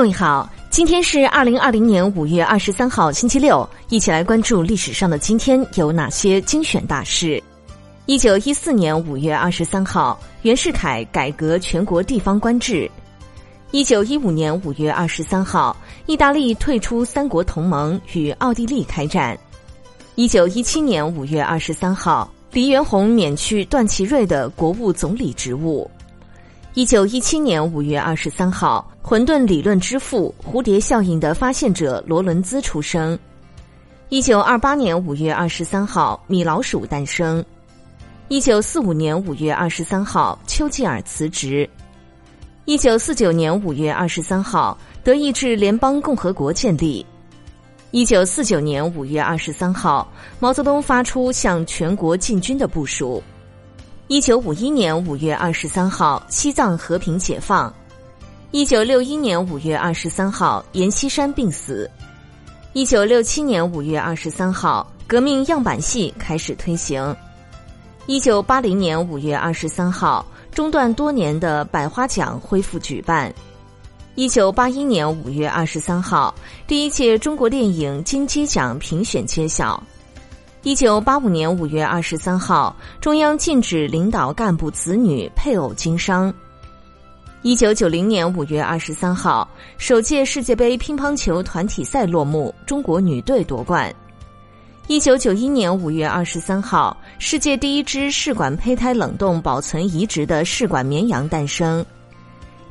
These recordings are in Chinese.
各位好，今天是二零二零年五月二十三号，星期六，一起来关注历史上的今天有哪些精选大事。一九一四年五月二十三号，袁世凯改革全国地方官制。一九一五年五月二十三号，意大利退出三国同盟，与奥地利开战。一九一七年五月二十三号，黎元洪免去段祺瑞的国务总理职务。一九一七年五月二十三号，混沌理论之父、蝴蝶效应的发现者罗伦兹出生。一九二八年五月二十三号，米老鼠诞生。一九四五年五月二十三号，丘吉尔辞职。一九四九年五月二十三号，德意志联邦共和国建立。一九四九年五月二十三号，毛泽东发出向全国进军的部署。一九五一年五月二十三号，西藏和平解放。一九六一年五月二十三号，阎锡山病死。一九六七年五月二十三号，革命样板戏开始推行。一九八零年五月二十三号，中断多年的百花奖恢复举办。一九八一年五月二十三号，第一届中国电影金鸡奖评选揭晓。一九八五年五月二十三号，中央禁止领导干部子女配偶经商。一九九零年五月二十三号，首届世界杯乒乓球团体赛落幕，中国女队夺冠。一九九一年五月二十三号，世界第一只试管胚胎冷冻保存移植的试管绵羊诞生。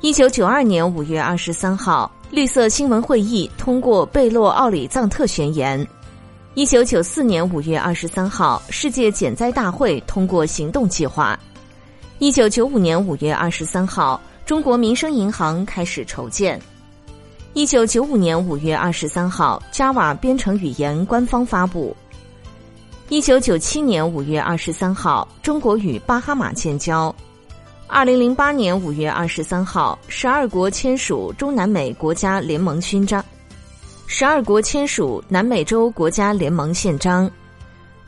一九九二年五月二十三号，绿色新闻会议通过贝洛奥里藏特宣言。一九九四年五月二十三号，世界减灾大会通过行动计划。一九九五年五月二十三号，中国民生银行开始筹建。一九九五年五月二十三号，Java 编程语言官方发布。一九九七年五月二十三号，中国与巴哈马建交。二零零八年五月二十三号，十二国签署中南美国家联盟勋章。十二国签署南美洲国家联盟宪章。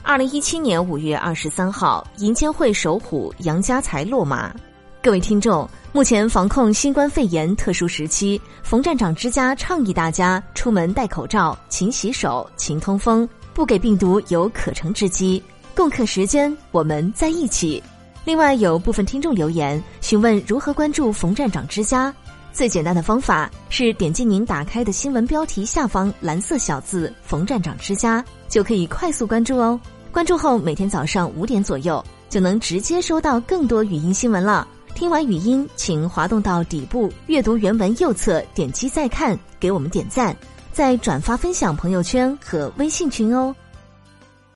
二零一七年五月二十三号，银监会首虎杨家才落马。各位听众，目前防控新冠肺炎特殊时期，冯站长之家倡议大家出门戴口罩、勤洗手、勤通风，不给病毒有可乘之机。共克时间，我们在一起。另外，有部分听众留言询问如何关注冯站长之家。最简单的方法是点击您打开的新闻标题下方蓝色小字“冯站长之家”，就可以快速关注哦。关注后，每天早上五点左右就能直接收到更多语音新闻了。听完语音，请滑动到底部阅读原文右侧，点击再看，给我们点赞，再转发分享朋友圈和微信群哦。